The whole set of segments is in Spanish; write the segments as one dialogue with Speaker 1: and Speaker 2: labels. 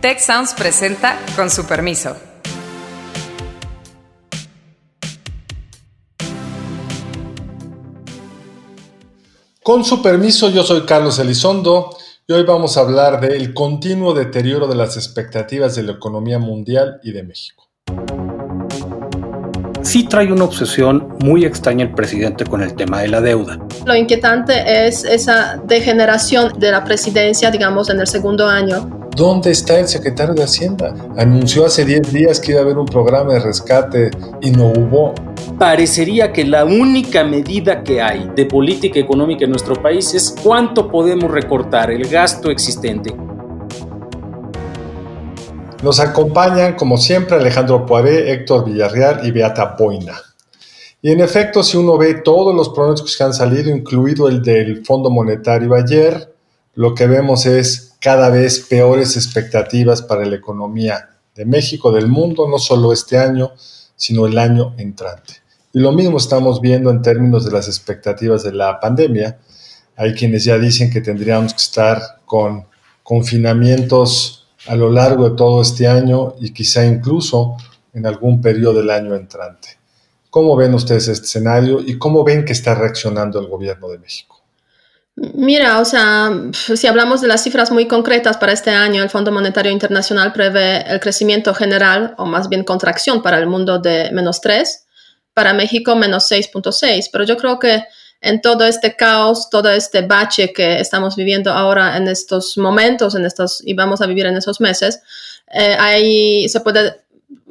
Speaker 1: Tech Sounds presenta con su permiso.
Speaker 2: Con su permiso, yo soy Carlos Elizondo y hoy vamos a hablar del continuo deterioro de las expectativas de la economía mundial y de México
Speaker 3: sí trae una obsesión muy extraña el presidente con el tema de la deuda.
Speaker 4: Lo inquietante es esa degeneración de la presidencia, digamos, en el segundo año.
Speaker 2: ¿Dónde está el secretario de Hacienda? Anunció hace 10 días que iba a haber un programa de rescate y no hubo.
Speaker 5: Parecería que la única medida que hay de política económica en nuestro país es cuánto podemos recortar el gasto existente
Speaker 2: nos acompañan, como siempre, Alejandro Poiré, Héctor Villarreal y Beata Boina. Y en efecto, si uno ve todos los pronósticos que han salido, incluido el del Fondo Monetario ayer, lo que vemos es cada vez peores expectativas para la economía de México, del mundo, no solo este año, sino el año entrante. Y lo mismo estamos viendo en términos de las expectativas de la pandemia. Hay quienes ya dicen que tendríamos que estar con confinamientos a lo largo de todo este año y quizá incluso en algún periodo del año entrante. ¿Cómo ven ustedes este escenario y cómo ven que está reaccionando el gobierno de México?
Speaker 4: Mira, o sea, si hablamos de las cifras muy concretas para este año, el Fondo Monetario Internacional prevé el crecimiento general, o más bien contracción para el mundo de menos 3, para México menos 6.6, pero yo creo que en todo este caos, todo este bache que estamos viviendo ahora en estos momentos, en estos, y vamos a vivir en esos meses, eh, ahí se puede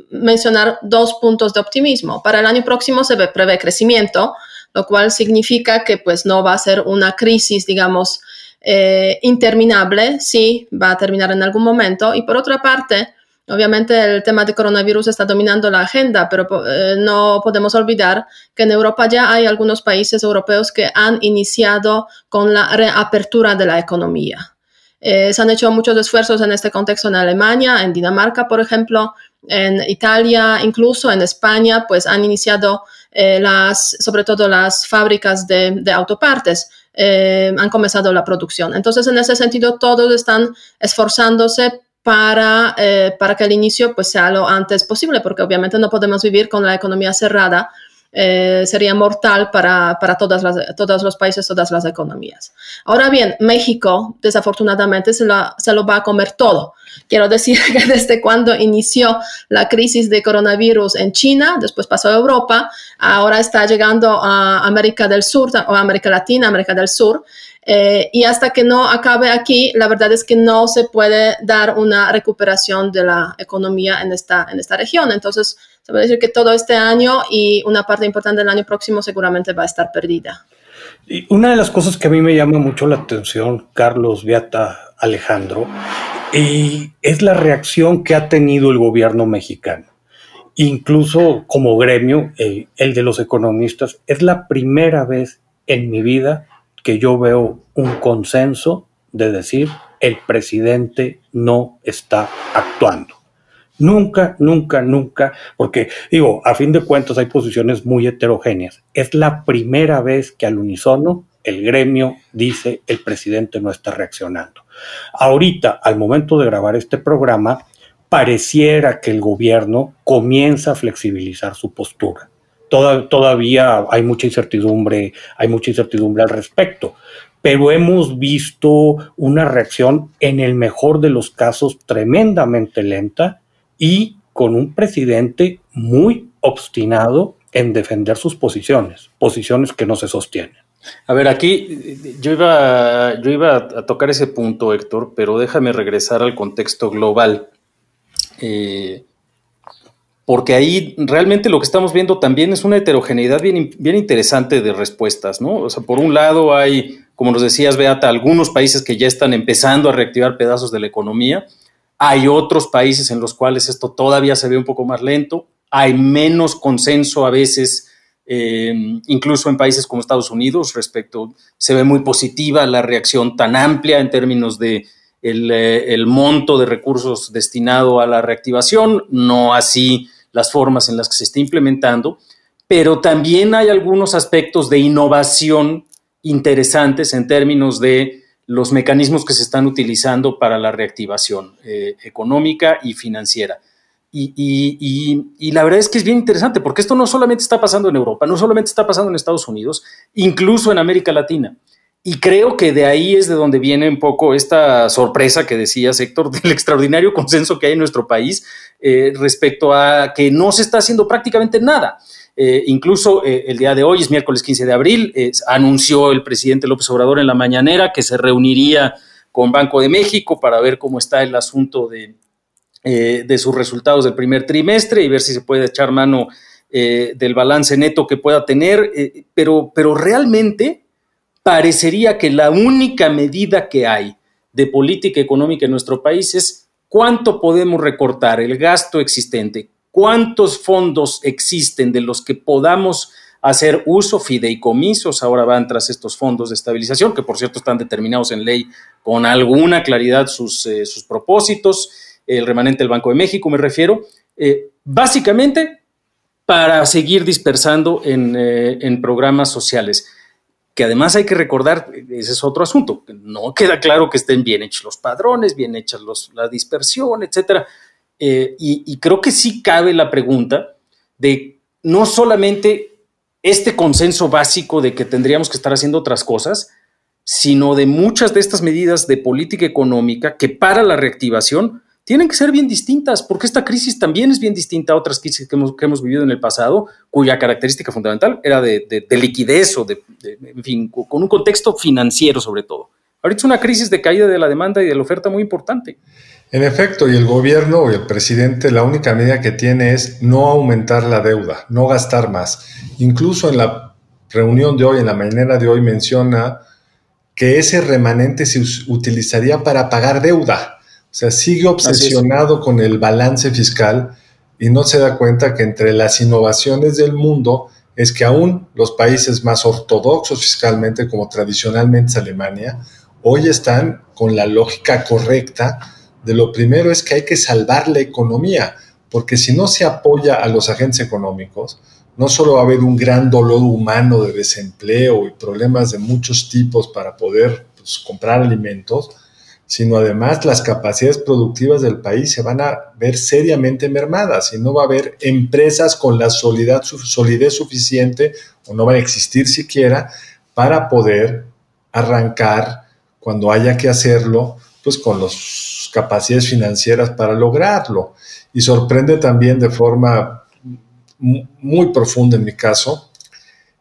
Speaker 4: mencionar dos puntos de optimismo. Para el año próximo se prevé crecimiento, lo cual significa que pues no va a ser una crisis, digamos, eh, interminable, sí, va a terminar en algún momento. Y por otra parte, Obviamente el tema de coronavirus está dominando la agenda, pero eh, no podemos olvidar que en Europa ya hay algunos países europeos que han iniciado con la reapertura de la economía. Eh, se han hecho muchos esfuerzos en este contexto en Alemania, en Dinamarca, por ejemplo, en Italia, incluso en España, pues han iniciado eh, las, sobre todo las fábricas de, de autopartes. han comenzado la producción. Entonces, en ese sentido, todos están esforzándose para, eh, para que el inicio pues, sea lo antes posible, porque obviamente no podemos vivir con la economía cerrada. Eh, sería mortal para, para todas las, todos los países, todas las economías. Ahora bien, México desafortunadamente se lo, se lo va a comer todo. Quiero decir que desde cuando inició la crisis de coronavirus en China, después pasó a Europa, ahora está llegando a América del Sur o América Latina, América del Sur, eh, y hasta que no acabe aquí, la verdad es que no se puede dar una recuperación de la economía en esta, en esta región. Entonces, se puede decir que todo este año y una parte importante del año próximo seguramente va a estar perdida.
Speaker 3: Y una de las cosas que a mí me llama mucho la atención, Carlos, Beata, Alejandro, y es la reacción que ha tenido el gobierno mexicano. Incluso como gremio, el de los economistas, es la primera vez en mi vida que yo veo un consenso de decir el presidente no está actuando. Nunca, nunca, nunca, porque digo, a fin de cuentas hay posiciones muy heterogéneas. Es la primera vez que al unísono el gremio dice el presidente no está reaccionando. Ahorita, al momento de grabar este programa, pareciera que el gobierno comienza a flexibilizar su postura todavía hay mucha incertidumbre, hay mucha incertidumbre al respecto, pero hemos visto una reacción en el mejor de los casos tremendamente lenta y con un presidente muy obstinado en defender sus posiciones, posiciones que no se sostienen.
Speaker 5: A ver, aquí yo iba, yo iba a tocar ese punto, Héctor, pero déjame regresar al contexto global. Eh, porque ahí realmente lo que estamos viendo también es una heterogeneidad bien, bien interesante de respuestas, ¿no? O sea, por un lado hay, como nos decías, Beata, algunos países que ya están empezando a reactivar pedazos de la economía, hay otros países en los cuales esto todavía se ve un poco más lento, hay menos consenso a veces, eh, incluso en países como Estados Unidos, respecto, se ve muy positiva la reacción tan amplia en términos de eh, el monto de recursos destinado a la reactivación, no así las formas en las que se está implementando, pero también hay algunos aspectos de innovación interesantes en términos de los mecanismos que se están utilizando para la reactivación eh, económica y financiera. Y, la verdad es que es bien interesante porque esto no solamente está pasando en Europa, no solamente está pasando en Estados Unidos, incluso en América Latina. Y creo que de ahí es de donde viene un poco esta sorpresa que decías, Héctor, del extraordinario consenso que hay en nuestro país eh, respecto a que no se está haciendo prácticamente nada. Eh, incluso eh, el día de hoy, es miércoles 15 de abril, anunció el presidente López Obrador en la mañanera que se reuniría con Banco de México para ver cómo está el asunto de, de sus resultados del primer trimestre y ver si se puede echar mano del balance neto que pueda tener. pero, pero realmente parecería que la única medida que hay de política económica en nuestro país es cuánto podemos recortar el gasto existente, cuántos fondos existen de los que podamos hacer uso, fideicomisos, ahora van tras estos fondos de estabilización, que por cierto están determinados en ley con alguna claridad sus, eh, sus propósitos, el remanente del Banco de México me refiero, eh, básicamente para seguir dispersando en, eh, en programas sociales que además hay que recordar, ese es otro asunto, no queda claro que estén bien hechos los padrones, bien hechas los, la dispersión, etcétera. Eh, y, creo que sí cabe la pregunta de no solamente este consenso básico de que tendríamos que estar haciendo otras cosas, sino de muchas de estas medidas de política económica que para la reactivación tienen que ser bien distintas, porque esta crisis también es bien distinta a otras crisis que hemos, vivido en el pasado, cuya característica fundamental era de, liquidez o de, en fin, con un contexto financiero sobre todo. Ahorita es una crisis de caída de la demanda y de la oferta muy importante.
Speaker 2: En efecto, y el gobierno y el presidente la única medida que tiene es no aumentar la deuda, no gastar más. Incluso en la reunión de hoy, en la mañana de hoy, menciona que ese remanente se utilizaría para pagar deuda. O sea, sigue obsesionado con el balance fiscal y no se da cuenta que entre las innovaciones del mundo es que aún los países más ortodoxos fiscalmente, como tradicionalmente es Alemania, hoy están con la lógica correcta de lo primero es que hay que salvar la economía, porque si no se apoya a los agentes económicos, no solo va a haber un gran dolor humano de desempleo y problemas de muchos tipos para poder pues, comprar alimentos, sino además las capacidades productivas del país se van a ver seriamente mermadas y no va a haber empresas con la solidez, suficiente o no van a existir siquiera para poder arrancar cuando haya que hacerlo, pues con las capacidades financieras para lograrlo. Y sorprende también de forma muy profunda en mi caso,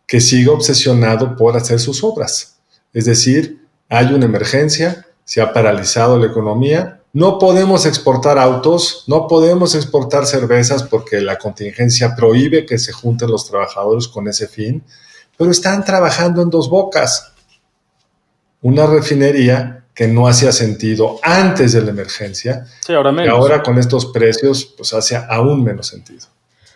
Speaker 2: que siga obsesionado por hacer sus obras. Es decir, hay una emergencia, se ha paralizado la economía. No podemos exportar autos, no podemos exportar cervezas porque la contingencia prohíbe que se junten los trabajadores con ese fin, pero están trabajando en dos bocas. Una refinería que no hacía sentido antes de la emergencia,
Speaker 5: sí, ahora
Speaker 2: y ahora con estos precios pues hace aún menos sentido.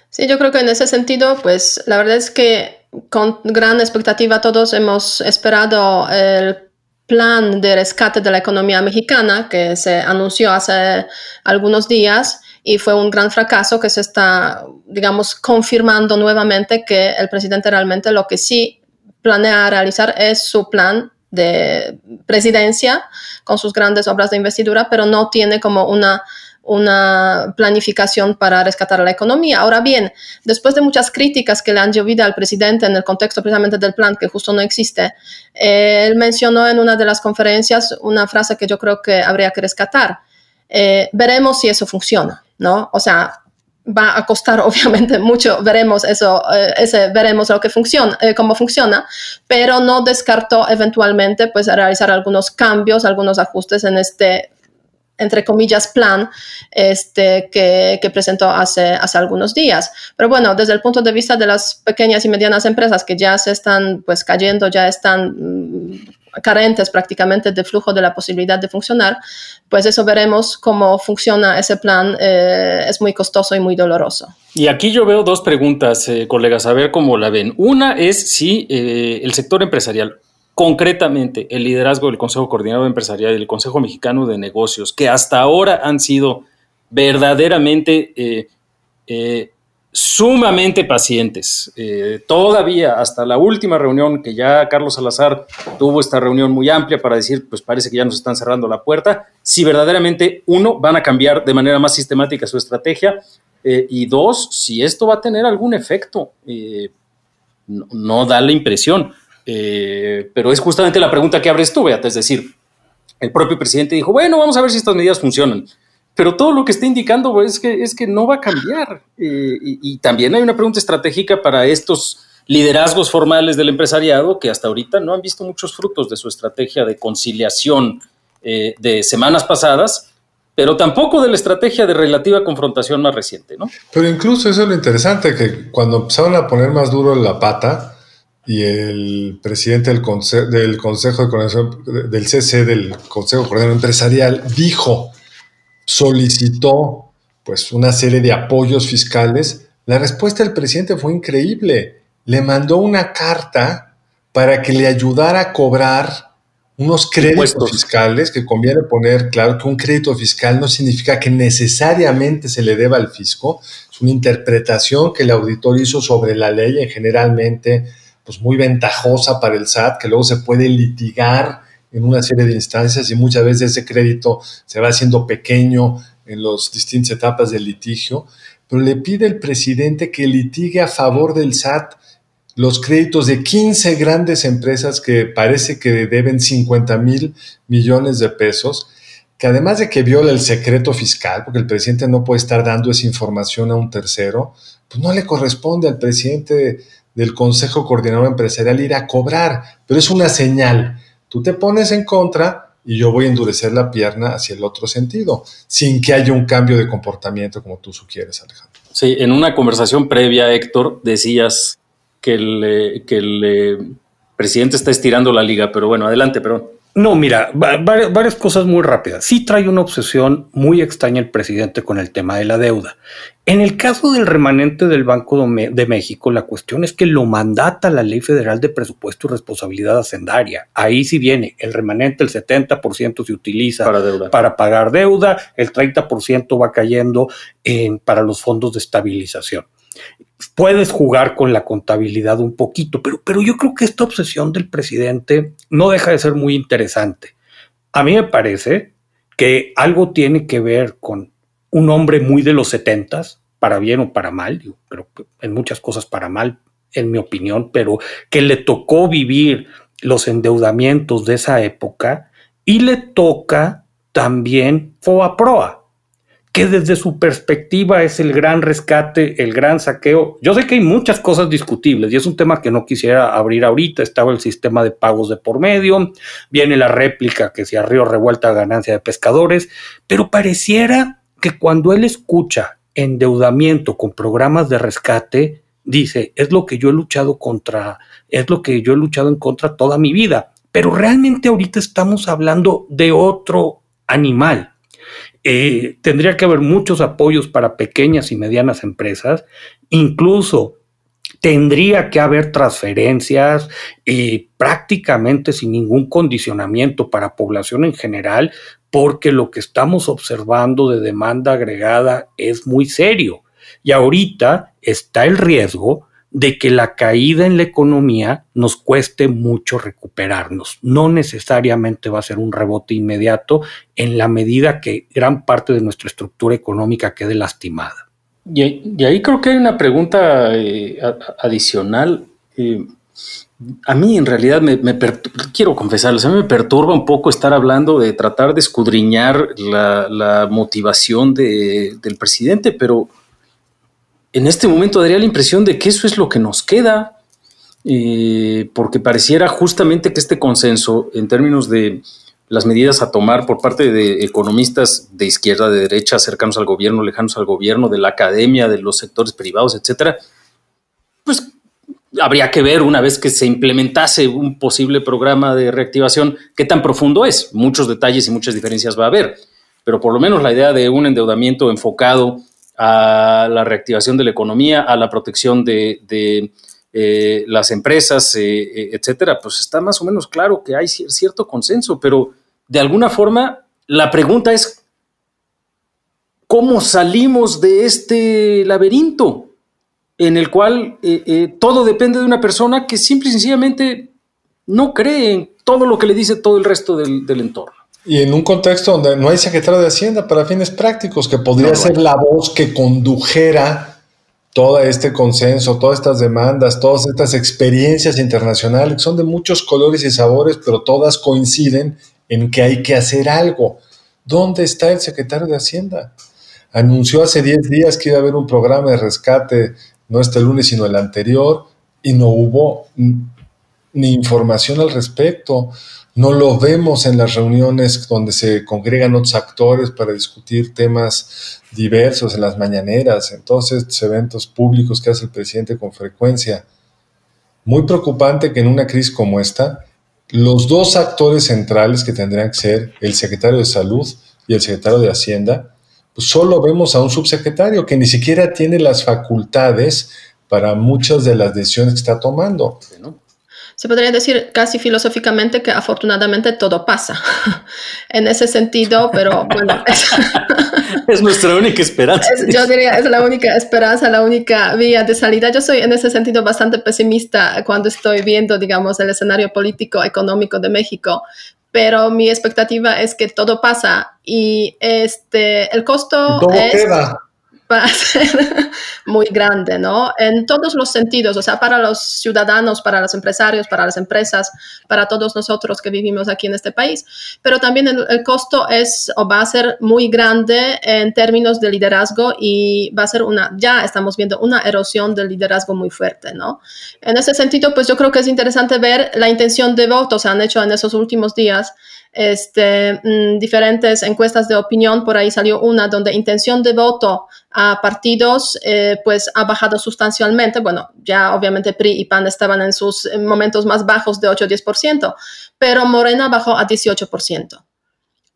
Speaker 4: Sí, yo creo que en ese sentido, pues la verdad es que con gran expectativa todos hemos esperado el plan de rescate de la economía mexicana que se anunció hace algunos días y fue un gran fracaso que se está, digamos, confirmando nuevamente que el presidente realmente lo que sí planea realizar es su plan de presidencia con sus grandes obras de investidura, pero no tiene como una una planificación para rescatar la economía. Ahora bien, después de muchas críticas que le han llovido al presidente en el contexto precisamente del plan, que justo no existe, eh, él mencionó en una de las conferencias una frase que yo creo que habría que rescatar. Eh, veremos si eso funciona, ¿no? O sea, va a costar obviamente mucho, veremos eso, eh, ese, veremos lo que funciona, cómo funciona, pero no descartó eventualmente pues realizar algunos cambios, algunos ajustes en este entre comillas, plan este, que, presentó hace, hace algunos días. Pero bueno, desde el punto de vista de las pequeñas y medianas empresas que ya se están pues cayendo, ya están mm, carentes prácticamente de flujo de la posibilidad de funcionar, pues eso veremos cómo funciona ese plan. Eh, es muy costoso y muy doloroso.
Speaker 5: Y aquí yo veo dos preguntas, eh, colegas, a ver cómo la ven. Una es si eh, el sector empresarial concretamente el liderazgo del Consejo Coordinador Empresarial y el Consejo Mexicano de Negocios, que hasta ahora han sido verdaderamente sumamente pacientes. Eh, todavía hasta la última reunión que ya Carlos Salazar tuvo esta reunión muy amplia para decir, pues parece que ya nos están cerrando la puerta, si verdaderamente, uno, van a cambiar de manera más sistemática su estrategia eh, y dos, si esto va a tener algún efecto. Eh, no, da la impresión, pero es justamente la pregunta que abres tú, Beata, es decir, el propio presidente dijo, bueno, vamos a ver si estas medidas funcionan pero todo lo que está indicando es que, es que no va a cambiar. Eh, y, también hay una pregunta estratégica para estos liderazgos formales del empresariado que hasta ahorita no han visto muchos frutos de su estrategia de conciliación eh, de semanas pasadas, pero tampoco de la estrategia de relativa confrontación más reciente, ¿no?
Speaker 2: Pero incluso eso es lo interesante, que cuando empezaron a poner más duro la pata, y el presidente del, del Consejo de Coordinación, del CC, del Consejo de Empresarial, dijo solicitó pues una serie de apoyos fiscales, la respuesta del presidente fue increíble. Le mandó una carta para que le ayudara a cobrar unos créditos fiscales, que conviene poner claro que un crédito fiscal no significa que necesariamente se le deba al fisco, es una interpretación que el auditor hizo sobre la ley y generalmente pues muy ventajosa para el SAT, que luego se puede litigar en una serie de instancias y muchas veces ese crédito se va haciendo pequeño en las distintas etapas del litigio, pero le pide el presidente que litigue a favor del SAT los créditos de 15 grandes empresas que parece que deben 50 mil millones de pesos, que además de que viola el secreto fiscal, porque el presidente no puede estar dando esa información a un tercero, pues no le corresponde al presidente del Consejo Coordinador Empresarial ir a cobrar, pero es una señal Tú te pones en contra y yo voy a endurecer la pierna hacia el otro sentido, sin que haya un cambio de comportamiento como tú sugieres, Alejandro.
Speaker 5: Sí, en una conversación previa, Héctor, decías que el, eh, eh, presidente está estirando la liga, pero bueno, adelante, perdón.
Speaker 3: No, mira, varias cosas muy rápidas. Sí trae una obsesión muy extraña el presidente con el tema de la deuda. En el caso del remanente del Banco de México, la cuestión es que lo mandata la Ley Federal de Presupuesto y Responsabilidad Hacendaria. Ahí sí viene, el remanente, el 70% se utiliza para, pagar deuda, el 30% va cayendo en, para los fondos de estabilización puedes jugar con la contabilidad un poquito, pero, pero yo creo que esta obsesión del presidente no deja de ser muy interesante. A mí me parece que algo tiene que ver con un hombre muy de los setentas, para bien o para mal, creo que en muchas cosas para mal, en mi opinión, pero que le tocó vivir los endeudamientos de esa época y le toca también Proa que desde su perspectiva es el gran rescate, el gran saqueo. Yo sé que hay muchas cosas discutibles y es un tema que no quisiera abrir ahorita. Estaba el sistema de pagos de por medio, viene la réplica que se arrió revuelta ganancia de pescadores, pero pareciera que cuando él escucha endeudamiento con programas de rescate, dice, es lo que yo he luchado contra, es lo que yo he luchado en contra toda mi vida. Pero realmente ahorita estamos hablando de otro animal eh, tendría que haber muchos apoyos para pequeñas y medianas empresas, incluso tendría que haber transferencias y prácticamente sin ningún condicionamiento para población en general, porque lo que estamos observando de demanda agregada es muy serio. Y ahorita está el riesgo de que la caída en la economía nos cueste mucho recuperarnos. No necesariamente va a ser un rebote inmediato en la medida que gran parte de nuestra estructura económica quede lastimada.
Speaker 5: Y, ahí creo que hay una pregunta eh, adicional. Eh, a mí en realidad me, quiero confesarles, a mí me perturba un poco estar hablando de tratar de escudriñar la, motivación del presidente, pero en este momento daría la impresión de que eso es lo que nos queda, eh, porque pareciera justamente que este consenso en términos de las medidas a tomar por parte de economistas de izquierda, de derecha, cercanos al gobierno, lejanos al gobierno, de la academia, de los sectores privados, etcétera, pues habría que ver una vez que se implementase un posible programa de reactivación qué tan profundo es. Muchos detalles y muchas diferencias va a haber, pero por lo menos la idea de un endeudamiento enfocado a la reactivación de la economía, a la protección de, eh, las empresas, eh, eh, etcétera, pues está más o menos claro que hay cierto consenso, pero de alguna forma la pregunta es, ¿cómo salimos de este laberinto? en el cual todo depende de una persona que simple y sencillamente no cree en todo lo que le dice todo el resto del, entorno.
Speaker 2: Y en un contexto donde no hay secretario de Hacienda para fines prácticos, que podría ser la voz que condujera todo este consenso, todas estas demandas, todas estas experiencias internacionales, son de muchos colores y sabores, pero todas coinciden en que hay que hacer algo. ¿Dónde está el secretario de Hacienda? Anunció hace 10 días que iba a haber un programa de rescate, no este lunes, sino el anterior, y no hubo ni información al respecto. No lo vemos en las reuniones donde se congregan otros actores para discutir temas diversos, en las mañaneras, en todos estos eventos públicos que hace el presidente con frecuencia. Muy preocupante que en una crisis como esta, los dos actores centrales que tendrían que ser el secretario de Salud y el secretario de Hacienda, pues solo vemos a un subsecretario que ni siquiera tiene las facultades para muchas de las decisiones que está tomando.
Speaker 4: Se podría decir casi filosóficamente que afortunadamente todo pasa en ese sentido, pero bueno.
Speaker 5: Es, nuestra única esperanza.
Speaker 4: yo diría, es la única esperanza, la única vía de salida. Yo soy en ese sentido bastante pesimista cuando estoy viendo, digamos, el escenario político, económico de México, pero mi expectativa es que todo pasa y este, el costo
Speaker 2: todo queda
Speaker 4: va a ser muy grande, ¿no? En todos los sentidos, o sea, para los ciudadanos, para los empresarios, para las empresas, para todos nosotros que vivimos aquí en este país, pero también el, costo es o va a ser muy grande en términos de liderazgo y va a ser una, ya estamos viendo una erosión del liderazgo muy fuerte, ¿no? En ese sentido, pues yo creo que es interesante ver la intención de voto, se han hecho en esos últimos días este, mm, diferentes encuestas de opinión, por ahí salió una donde intención de voto a partidos eh, pues ha bajado sustancialmente. Bueno, ya obviamente PRI y PAN estaban en sus momentos más bajos de 8 o 10%, pero Morena bajó a 18%.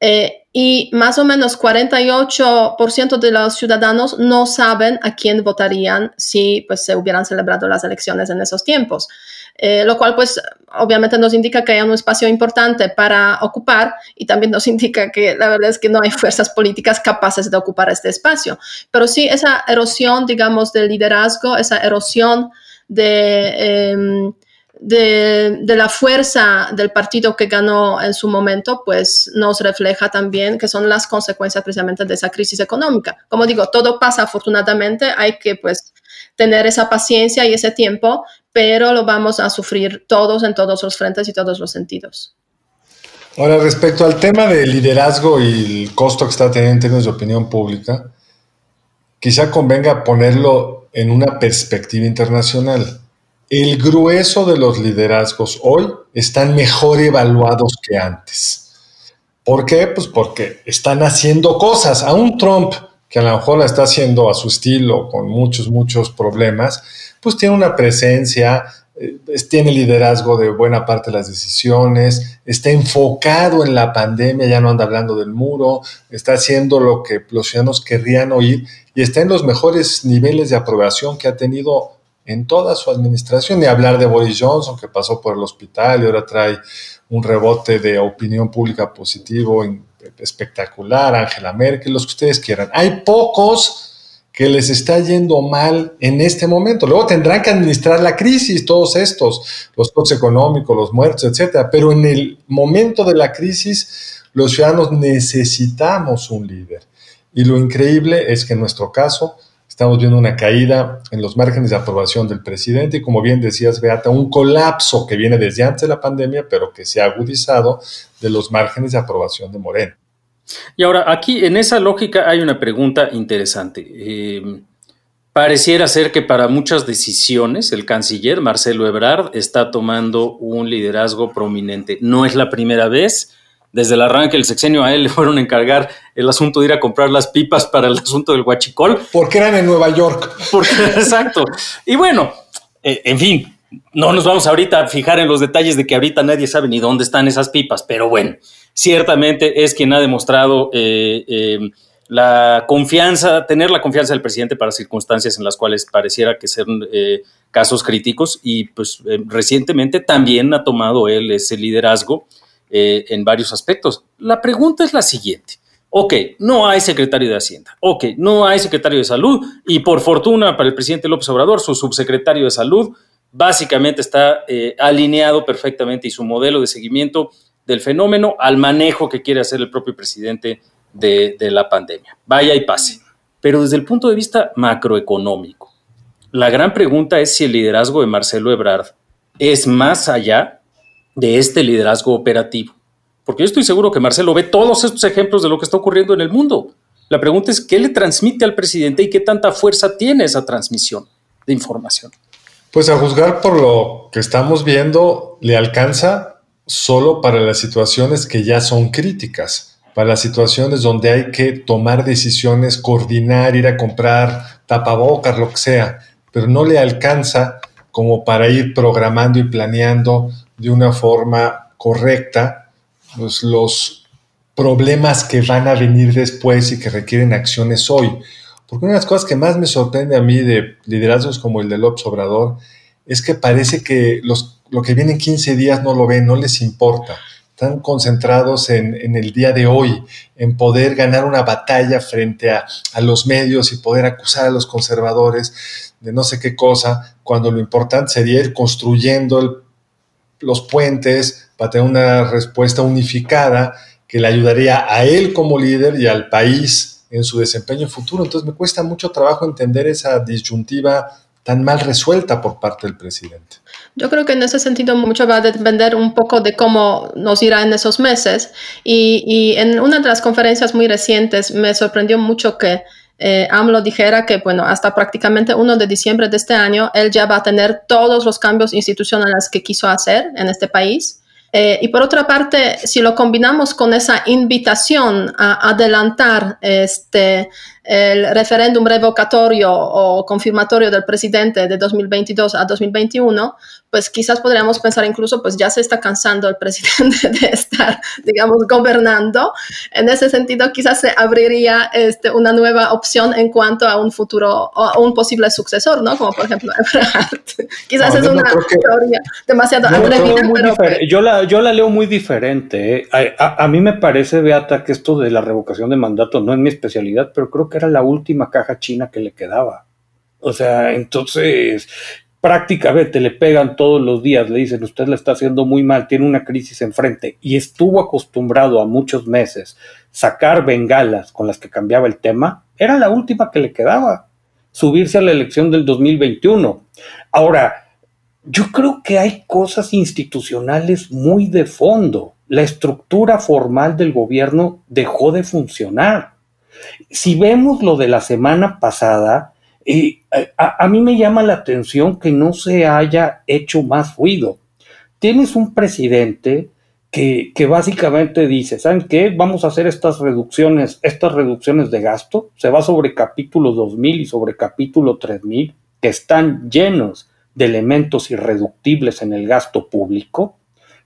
Speaker 4: Eh, y más o menos 48% de los ciudadanos no saben a quién votarían si pues, se hubieran celebrado las elecciones en esos tiempos. Eh, lo cual pues obviamente nos indica que hay un espacio importante para ocupar y también nos indica que la verdad es que no hay fuerzas políticas capaces de ocupar este espacio. Pero sí esa erosión, digamos, del liderazgo, esa erosión de... Em, de, de, la fuerza del partido que ganó en su momento, pues nos refleja también que son las consecuencias precisamente de esa crisis económica. Como digo, todo pasa afortunadamente, hay que pues tener esa paciencia y ese tiempo, pero lo vamos a sufrir todos en todos los frentes y todos los sentidos.
Speaker 2: Ahora, respecto al tema del liderazgo y el costo que está teniendo en términos de opinión pública, quizá convenga ponerlo en una perspectiva internacional. El grueso de los liderazgos hoy están mejor evaluados que antes. ¿Por qué? Pues porque están haciendo cosas. A un Trump que a lo mejor la está haciendo a su estilo, con muchos, muchos problemas, pues tiene una presencia, eh, tiene liderazgo de buena parte de las decisiones, está enfocado en la pandemia, ya no anda hablando del muro, está haciendo lo que los ciudadanos querrían oír y está en los mejores niveles de aprobación que ha tenido en toda su administración, ni hablar de Boris Johnson, que pasó por el hospital y ahora trae un rebote de opinión pública positivo espectacular, Angela Merkel, los que ustedes quieran. Hay pocos que les está yendo mal en este momento. Luego tendrán que administrar la crisis, todos estos, los costos económicos, los muertos, etcétera. Pero en el momento de la crisis, los ciudadanos necesitamos un líder. Y lo increíble es que en nuestro caso, Estamos viendo una caída en los márgenes de aprobación del presidente y, como bien decías, Beata, un colapso que viene desde antes de la pandemia, pero que se ha agudizado de los márgenes de aprobación de Moreno.
Speaker 5: Y ahora, aquí en esa lógica hay una pregunta interesante. Eh, pareciera ser que para muchas decisiones el canciller Marcelo Ebrard está tomando un liderazgo prominente. No es la primera vez desde el arranque del sexenio a él le fueron a encargar el asunto de ir a comprar las pipas para el asunto del huachicol.
Speaker 2: Porque eran en Nueva York.
Speaker 5: exacto. Y bueno, eh, en fin, no nos vamos ahorita a fijar en los detalles de que ahorita nadie sabe ni dónde están esas pipas, pero bueno, ciertamente es quien ha demostrado eh, eh, la confianza, tener la confianza del presidente para circunstancias en las cuales pareciera que ser casos críticos y pues recientemente también ha tomado él ese liderazgo eh, en varios aspectos. La pregunta es la siguiente. Ok, no hay secretario de Hacienda. Ok, no hay secretario de Salud. Y por fortuna para el presidente López Obrador, su subsecretario de Salud básicamente está eh, alineado perfectamente y su modelo de seguimiento del fenómeno al manejo que quiere hacer el propio presidente de, de la pandemia. Vaya y pase. Pero desde el punto de vista macroeconómico, la gran pregunta es si el liderazgo de Marcelo Ebrard es más allá de este liderazgo operativo. Porque yo estoy seguro que Marcelo ve todos estos ejemplos de lo que está ocurriendo en el mundo. La pregunta es qué le transmite al presidente y qué tanta fuerza tiene esa transmisión de información.
Speaker 2: Pues a juzgar por lo que estamos viendo, le alcanza solo para las situaciones que ya son críticas, para las situaciones donde hay que tomar decisiones, coordinar, ir a comprar tapabocas, lo que sea, pero no le alcanza como para ir programando y planeando de una forma correcta pues, los problemas que van a venir después y que requieren acciones hoy. Porque una de las cosas que más me sorprende a mí de liderazgos como el de López Obrador es que parece que los, lo que viene en 15 días no lo ven, no les importa. Están concentrados en, en el día de hoy, en poder ganar una batalla frente a, a los medios y poder acusar a los conservadores de no sé qué cosa, cuando lo importante sería ir construyendo los puentes para tener una respuesta unificada que le ayudaría a él como líder y al país en su desempeño futuro. Entonces me cuesta mucho trabajo entender esa disyuntiva tan mal resuelta por parte del presidente.
Speaker 4: Yo creo que en ese sentido mucho va a depender un poco de cómo nos irá en esos meses. Y, y en una de las conferencias muy recientes me sorprendió mucho que eh, AMLO dijera que, bueno, hasta prácticamente 1 de diciembre de este año, él ya va a tener todos los cambios institucionales que quiso hacer en este país. Eh, y por otra parte, si lo combinamos con esa invitación a adelantar este, el referéndum revocatorio o confirmatorio del presidente de 2022 a 2021, pues quizás podríamos pensar incluso, pues ya se está cansando el presidente de estar, digamos, gobernando. En ese sentido, quizás se abriría este, una nueva opción en cuanto a un futuro o a un posible sucesor, ¿no? Como por ejemplo Ebrard. quizás es una teoría demasiado
Speaker 3: yo, yo, la, yo la leo muy diferente. ¿eh? A, a, a mí me parece, Beata, que esto de la revocación de mandato no es mi especialidad, pero creo que era la última caja china que le quedaba. O sea, entonces prácticamente le pegan todos los días, le dicen, usted le está haciendo muy mal, tiene una crisis enfrente y estuvo acostumbrado a muchos meses sacar bengalas con las que cambiaba el tema, era la última que le quedaba, subirse a la elección del 2021. Ahora, yo creo que hay cosas institucionales muy de fondo. La estructura formal del gobierno dejó de funcionar. Si vemos lo de la semana pasada, eh, a, mí me llama la atención que no se haya hecho más ruido. Tienes un presidente que, que, básicamente dice, ¿saben qué? Vamos a hacer estas reducciones, estas reducciones de gasto, se va sobre capítulo 2000 y sobre capítulo 3000, que están llenos de elementos irreductibles en el gasto público,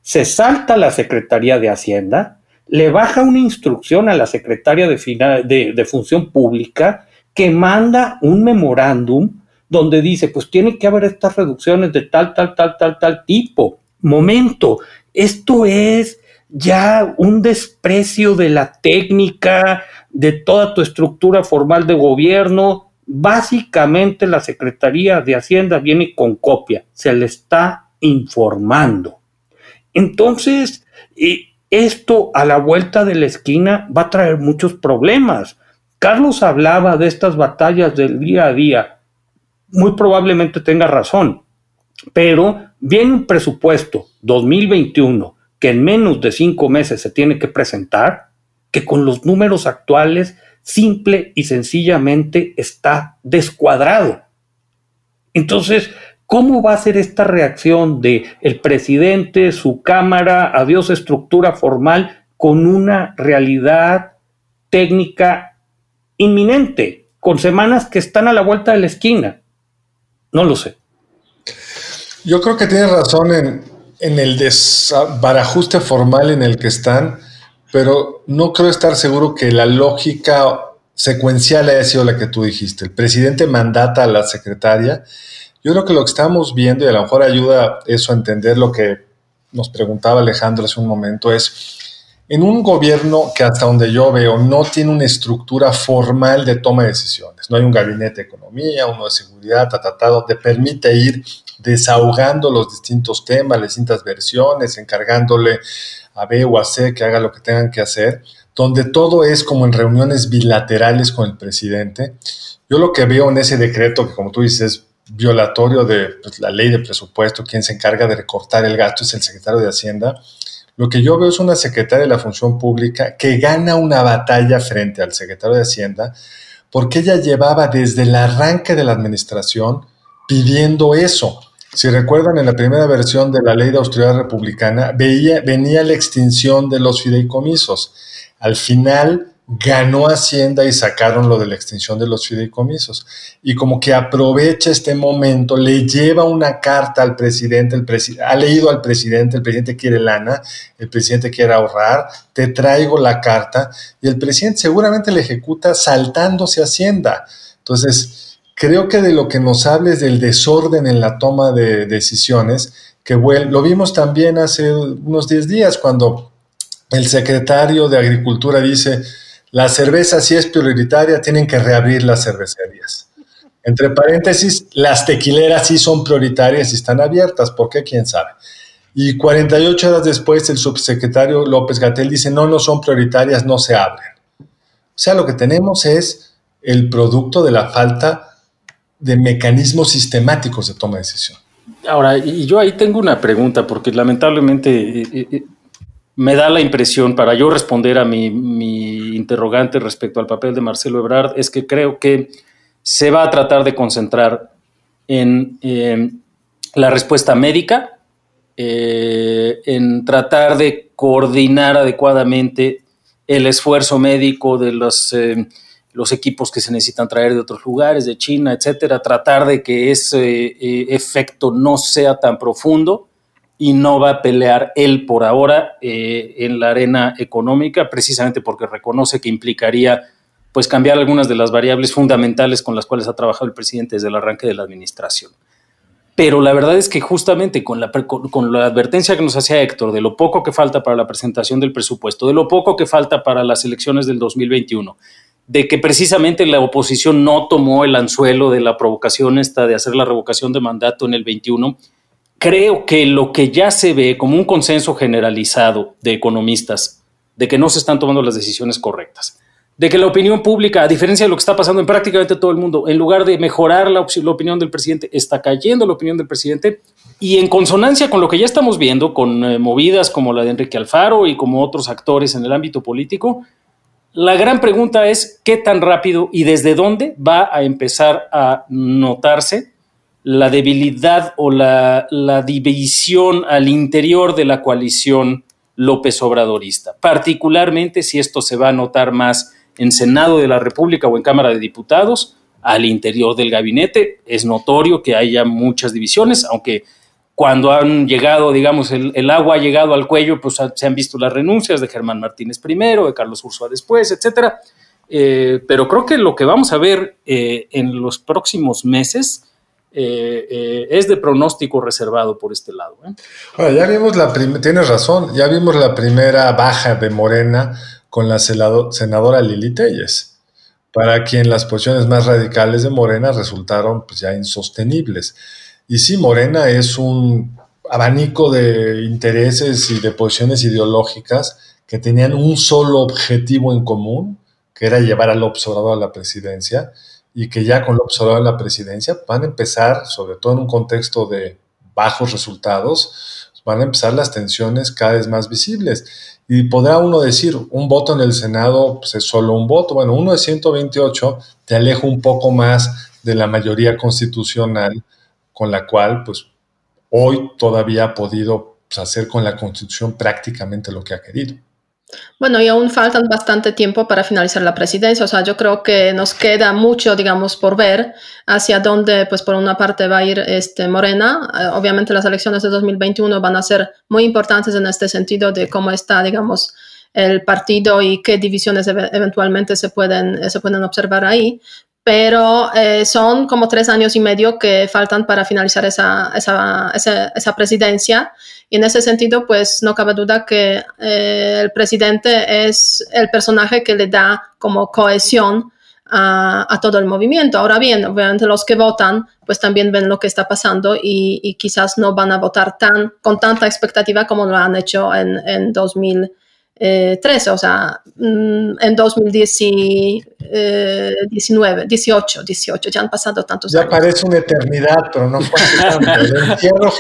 Speaker 3: se salta la Secretaría de Hacienda, le baja una instrucción a la secretaria de, Función Pública que manda un memorándum donde dice, pues tiene que haber estas reducciones de tal, tal, tal, tal, tal tipo. Momento, esto es ya un desprecio de la técnica, de toda tu estructura formal de gobierno. Básicamente la Secretaría de Hacienda viene con copia, se le está informando. Entonces, eh, esto a la vuelta de la esquina va a traer muchos problemas. Carlos hablaba de estas batallas del día a día. Muy probablemente tenga razón, pero viene un presupuesto 2021 que en menos de cinco meses se tiene que presentar, que con los números actuales simple y sencillamente está descuadrado. Entonces, ¿Cómo va a ser esta reacción de el presidente, su cámara, adiós estructura formal con una realidad técnica inminente, con semanas que están a la vuelta de la esquina? No lo sé.
Speaker 2: Yo creo que tiene razón en, en el desbarajuste formal en el que están, pero no creo estar seguro que la lógica secuencial haya sido la que tú dijiste. El presidente mandata a la secretaria yo creo que lo que estamos viendo, y a lo mejor ayuda eso a entender lo que nos preguntaba Alejandro hace un momento, es en un gobierno que hasta donde yo veo no tiene una estructura formal de toma de decisiones, no hay un gabinete de economía, uno de seguridad, tratado, te permite ir desahogando los distintos temas, las distintas versiones, encargándole a B o a C que haga lo que tengan que hacer, donde todo es como en reuniones bilaterales con el presidente. Yo lo que veo en ese decreto, que como tú dices, es violatorio de pues, la ley de presupuesto, quien se encarga de recortar el gasto es el secretario de Hacienda, lo que yo veo es una secretaria de la Función Pública que gana una batalla frente al secretario de Hacienda porque ella llevaba desde el arranque de la administración pidiendo eso. Si recuerdan, en la primera versión de la ley de austeridad republicana venía la extinción de los fideicomisos. Al final ganó Hacienda y sacaron lo de la extinción de los fideicomisos. Y como que aprovecha este momento, le lleva una carta al presidente, el ha leído al presidente, el presidente quiere lana, el presidente quiere ahorrar, te traigo la carta y el presidente seguramente le ejecuta saltándose Hacienda. Entonces, creo que de lo que nos hables del desorden en la toma de decisiones, que lo vimos también hace unos 10 días cuando el secretario de Agricultura dice, la cerveza sí es prioritaria, tienen que reabrir las cervecerías. Entre paréntesis, las tequileras sí son prioritarias y están abiertas. ¿Por qué? ¿Quién sabe? Y 48 horas después, el subsecretario López Gatel dice, no, no son prioritarias, no se abren. O sea, lo que tenemos es el producto de la falta de mecanismos sistemáticos de toma de decisión.
Speaker 5: Ahora, y yo ahí tengo una pregunta, porque lamentablemente eh, eh, me da la impresión, para yo responder a mi, interrogante respecto al papel de Marcelo Ebrard, es que creo que se va a tratar de concentrar en la respuesta médica, eh, en tratar de coordinar adecuadamente el esfuerzo médico de los, eh, los equipos que se necesitan traer de otros lugares, de China, etcétera, tratar de que ese eh, efecto no sea tan profundo y no va a pelear él por ahora eh, en la arena económica, precisamente porque reconoce que implicaría pues cambiar algunas de las variables fundamentales con las cuales ha trabajado el presidente desde el arranque de la administración. Pero la verdad es que justamente con la, con la advertencia que nos hacía Héctor de lo poco que falta para la presentación del presupuesto, de lo poco que falta para las elecciones del 2021, de que precisamente la oposición no tomó el anzuelo de la provocación esta de hacer la revocación de mandato en el 21, creo que lo que ya se ve como un consenso generalizado de economistas de que no se están tomando las decisiones correctas, de que la opinión pública, a diferencia de lo que está pasando en prácticamente todo el mundo, en lugar de mejorar la, opinión del presidente, está cayendo la opinión del presidente y en consonancia con lo que ya estamos viendo, con eh, movidas como la de Enrique Alfaro y como otros actores en el ámbito político, la gran pregunta es qué tan rápido y desde dónde va a empezar a notarse la debilidad o la, división al interior de la coalición López Obradorista, particularmente si esto se va a notar más en Senado de la República o en Cámara de Diputados, al interior del gabinete. Es notorio que haya muchas divisiones, aunque cuando han llegado, digamos, el, agua ha llegado al cuello, pues se han visto las renuncias de Germán Martínez primero, de Carlos Ursúa después, etcétera. Eh, pero creo que lo que vamos a ver eh, en los próximos meses eh, eh, es de pronóstico reservado por este lado.
Speaker 2: ¿eh? ya vimos la tienes razón, ya vimos la primera baja de Morena con la senadora Lili Telles, para quien las posiciones más radicales de Morena resultaron pues, ya insostenibles. Y sí, Morena es un abanico de intereses y de posiciones ideológicas que tenían un solo objetivo en común, que era llevar al observador a la presidencia, y que ya con lo observado en la presidencia van a empezar, sobre todo en un contexto de bajos resultados, van a empezar las tensiones cada vez más visibles. Y podrá uno decir, un voto en el Senado pues, es solo un voto. Bueno, uno de 128 te aleja un poco más de la mayoría constitucional con la cual, pues, hoy todavía ha podido pues, hacer con la Constitución prácticamente lo que ha querido.
Speaker 4: Bueno, y aún faltan bastante tiempo para finalizar la presidencia, o sea, yo creo que nos queda mucho, digamos, por ver hacia dónde, pues por una parte va a ir este Morena. Eh, obviamente las elecciones de 2021 van a ser muy importantes en este sentido de cómo está, digamos, el partido y qué divisiones eventualmente se pueden, se pueden observar ahí. pero eh, son como tres años y medio que faltan para finalizar esa, esa, esa, presidencia. Y en ese sentido, pues no cabe duda que eh, el presidente es el personaje que le da como cohesión a, a, todo el movimiento. Ahora bien, obviamente los que votan, pues también ven lo que está pasando y, y quizás no van a votar tan, con tanta expectativa como lo han hecho en, en 2000 eh, 13, o sea, mm, en 2019, 18, 18, ya han pasado tantos
Speaker 2: ya
Speaker 4: años.
Speaker 2: Ya parece una eternidad, pero no fue
Speaker 5: tanto.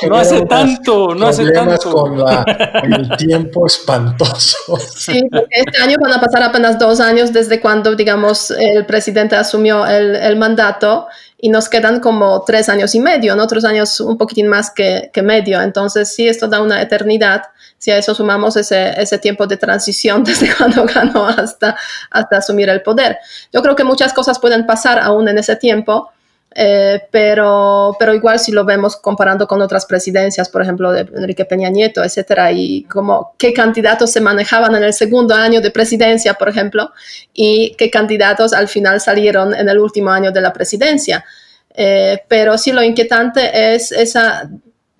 Speaker 5: no hace tanto, no hace tanto.
Speaker 2: Con, la, con el tiempo espantoso.
Speaker 4: Sí, porque este año van a pasar apenas dos años desde cuando, digamos, el presidente asumió el, el mandato y nos quedan como tres años y medio, ¿no? Otros años un poquitín más que, que medio. Entonces, sí, esto da una eternidad si a eso sumamos ese, ese tiempo de transición desde cuando ganó hasta, hasta asumir el poder. Yo creo que muchas cosas pueden pasar aún en ese tiempo, eh, pero, pero igual si lo vemos comparando con otras presidencias, por ejemplo, de Enrique Peña Nieto, etcétera, y como qué candidatos se manejaban en el segundo año de presidencia, por ejemplo, y qué candidatos al final salieron en el último año de la presidencia. Eh, pero sí lo inquietante es esa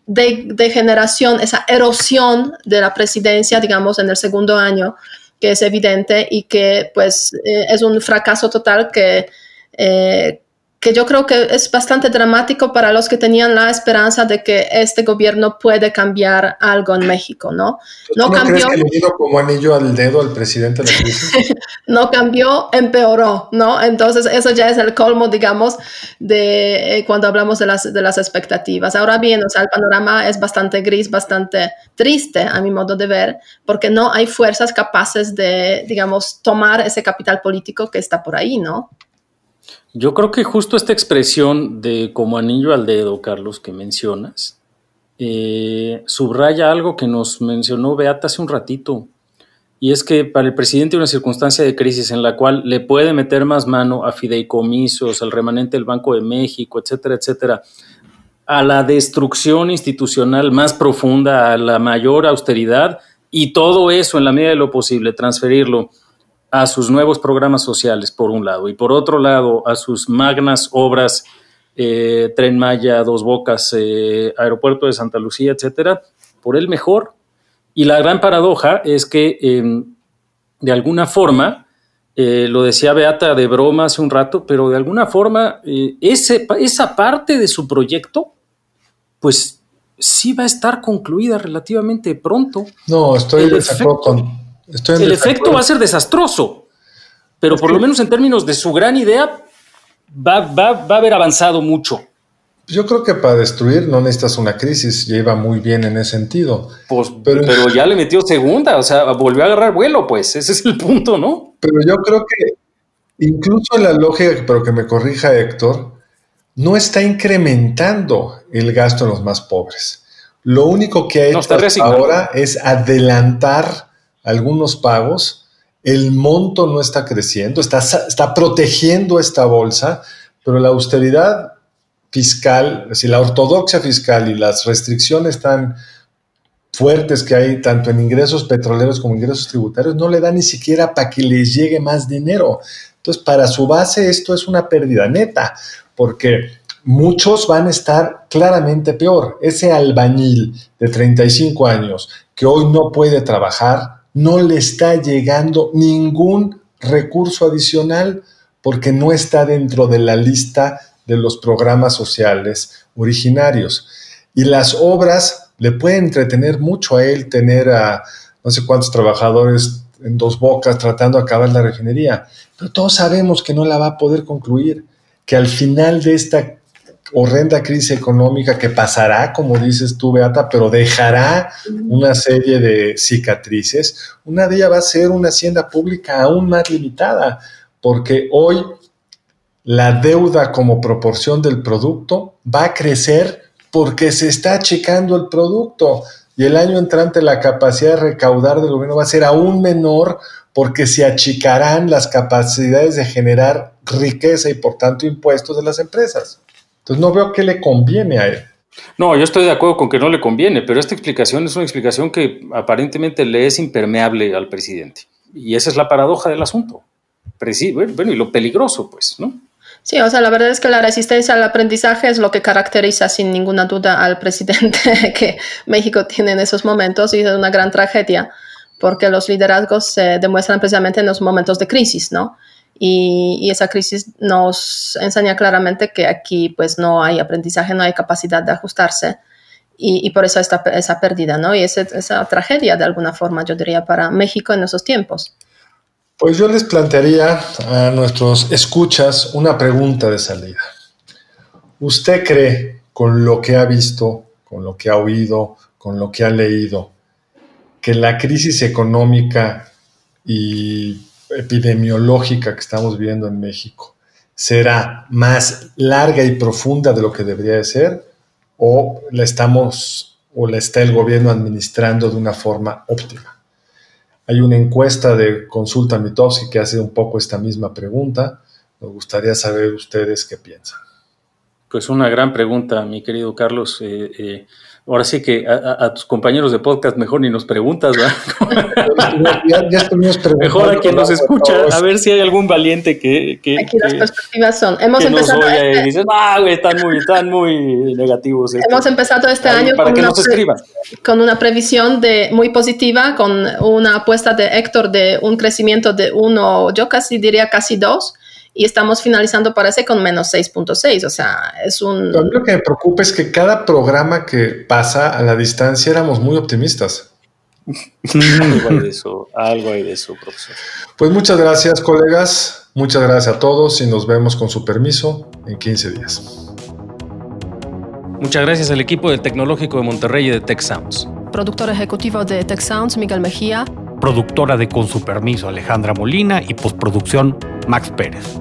Speaker 4: de, generación, esa erosión de la presidencia, digamos, en el segundo año, que es evidente y que pues eh, es un fracaso total que, eh, que yo creo que es bastante dramático para los que tenían la esperanza de que este gobierno puede cambiar algo en México, ¿no?
Speaker 2: No, cambió. Crees que como anillo al dedo al presidente de la crisis?
Speaker 4: no cambió, empeoró, ¿no? Entonces, eso ya es el colmo, digamos, de eh, cuando hablamos de las, de las expectativas. Ahora bien, o sea, el panorama es bastante gris, bastante triste, a mi modo de ver, porque no hay fuerzas capaces de, digamos, tomar ese capital político que está por ahí, ¿no?
Speaker 5: Yo creo que justo esta expresión de como anillo al dedo, Carlos, que mencionas, eh, subraya algo que nos mencionó Beata hace un ratito. Y es que para el presidente una circunstancia de crisis en la cual le puede meter más mano a fideicomisos, al remanente del Banco de México, etcétera, etcétera, a la destrucción institucional más profunda, a la mayor austeridad, y todo eso en la medida de lo posible, transferirlo a sus nuevos programas sociales, por un lado, y por otro lado, a sus magnas obras, eh, Tren Maya, Dos Bocas, eh, Aeropuerto de Santa Lucía, etcétera, por el mejor. Y la gran paradoja es que, em, de alguna forma, eh, lo decía Beata de broma hace un rato, pero de alguna forma, ese, esa parte de su proyecto, pues sí va a estar concluida relativamente pronto.
Speaker 2: No, estoy de acuerdo con
Speaker 5: el efecto va a ser desastroso, pero por lo menos en términos de su gran idea, va, a haber avanzado mucho.
Speaker 2: Yo creo que para destruir no necesitas una crisis, lleva muy bien en ese sentido.
Speaker 5: Pues, pero, ya le metió segunda, o sea, volvió a agarrar vuelo, pues, ese es el punto, ¿no?
Speaker 2: Pero yo creo que incluso en la lógica, pero que me corrija Héctor, no está incrementando el gasto en los más pobres. Lo único que ha hecho ahora es adelantar algunos pagos, el monto no está creciendo, está, está protegiendo esta bolsa, pero la austeridad fiscal, si la ortodoxia fiscal y las restricciones tan fuertes que hay tanto en ingresos petroleros como ingresos tributarios, no le da ni siquiera para que les llegue más dinero. Entonces, para su base esto es una pérdida neta, porque muchos van a estar claramente peor. Ese albañil de 35 años que hoy no puede trabajar, no le está llegando ningún recurso adicional porque no está dentro de la lista de los programas sociales originarios. Y las obras le pueden entretener mucho a él tener a no sé cuántos trabajadores en dos bocas tratando de acabar la refinería, pero todos sabemos que no la va a poder concluir, que al final de esta horrenda crisis económica que pasará, como dices tú, Beata, pero dejará una serie de cicatrices. Una de ellas va a ser una hacienda pública aún más limitada, porque hoy la deuda como proporción del producto va a crecer porque se está achicando el producto y el año entrante la capacidad de recaudar del gobierno va a ser aún menor porque se achicarán las capacidades de generar riqueza y por tanto impuestos de las empresas. Entonces no veo qué le conviene a él.
Speaker 5: No, yo estoy de acuerdo con que no le conviene, pero esta explicación es una explicación que aparentemente le es impermeable al presidente. Y esa es la paradoja del asunto. bueno, y lo peligroso, pues, ¿no?
Speaker 4: Sí, o sea, la verdad es que la resistencia al aprendizaje es lo que caracteriza sin ninguna duda al presidente que México tiene en esos momentos y es una gran tragedia porque los liderazgos se demuestran precisamente en los momentos de crisis, ¿no? Y, esa crisis nos enseña claramente que aquí pues no hay aprendizaje, no hay capacidad de ajustarse y, por eso está esa pérdida, ¿no? Y esa tragedia de alguna forma, yo diría, para México en esos tiempos.
Speaker 2: Pues yo les plantearía a nuestros escuchas una pregunta de salida. ¿Usted cree, con lo que ha visto, con lo que ha oído, con lo que ha leído, que la crisis económica y epidemiológica que estamos viendo en México será más larga y profunda de lo que debería de ser o la estamos o la está el gobierno administrando de una forma óptima? Hay una encuesta de Consulta Mitowski que hace un poco esta misma pregunta. Nos gustaría saber ustedes qué piensan.
Speaker 5: Pues una gran pregunta, mi querido Carlos. Eh, eh, ahora sí que a, tus compañeros de podcast mejor ni nos preguntas, ¿verdad? ya, mejor a quien nos escucha, a ver si hay algún valiente que...
Speaker 4: Aquí las perspectivas son, hemos empezado...
Speaker 5: Este, y dices, ah, güey, están muy, están muy negativos.
Speaker 4: Hemos empezado este año
Speaker 5: para con, que una nos
Speaker 4: con una previsión de muy positiva, con una apuesta de Héctor de un crecimiento de uno, yo casi diría casi dos, y estamos finalizando, parece, con menos 6.6. O sea, es un...
Speaker 2: Lo que me preocupa es que cada programa que pasa a la distancia éramos muy optimistas.
Speaker 5: algo hay de eso, algo hay de eso, profesor.
Speaker 2: Pues muchas gracias, colegas. Muchas gracias a todos y nos vemos con su permiso en 15 días.
Speaker 6: Muchas gracias al equipo del Tecnológico de Monterrey y de Tech Sounds.
Speaker 4: Productor ejecutivo de Tech Sounds, Miguel Mejía.
Speaker 3: Productora de Con su permiso, Alejandra Molina. Y postproducción, Max Pérez.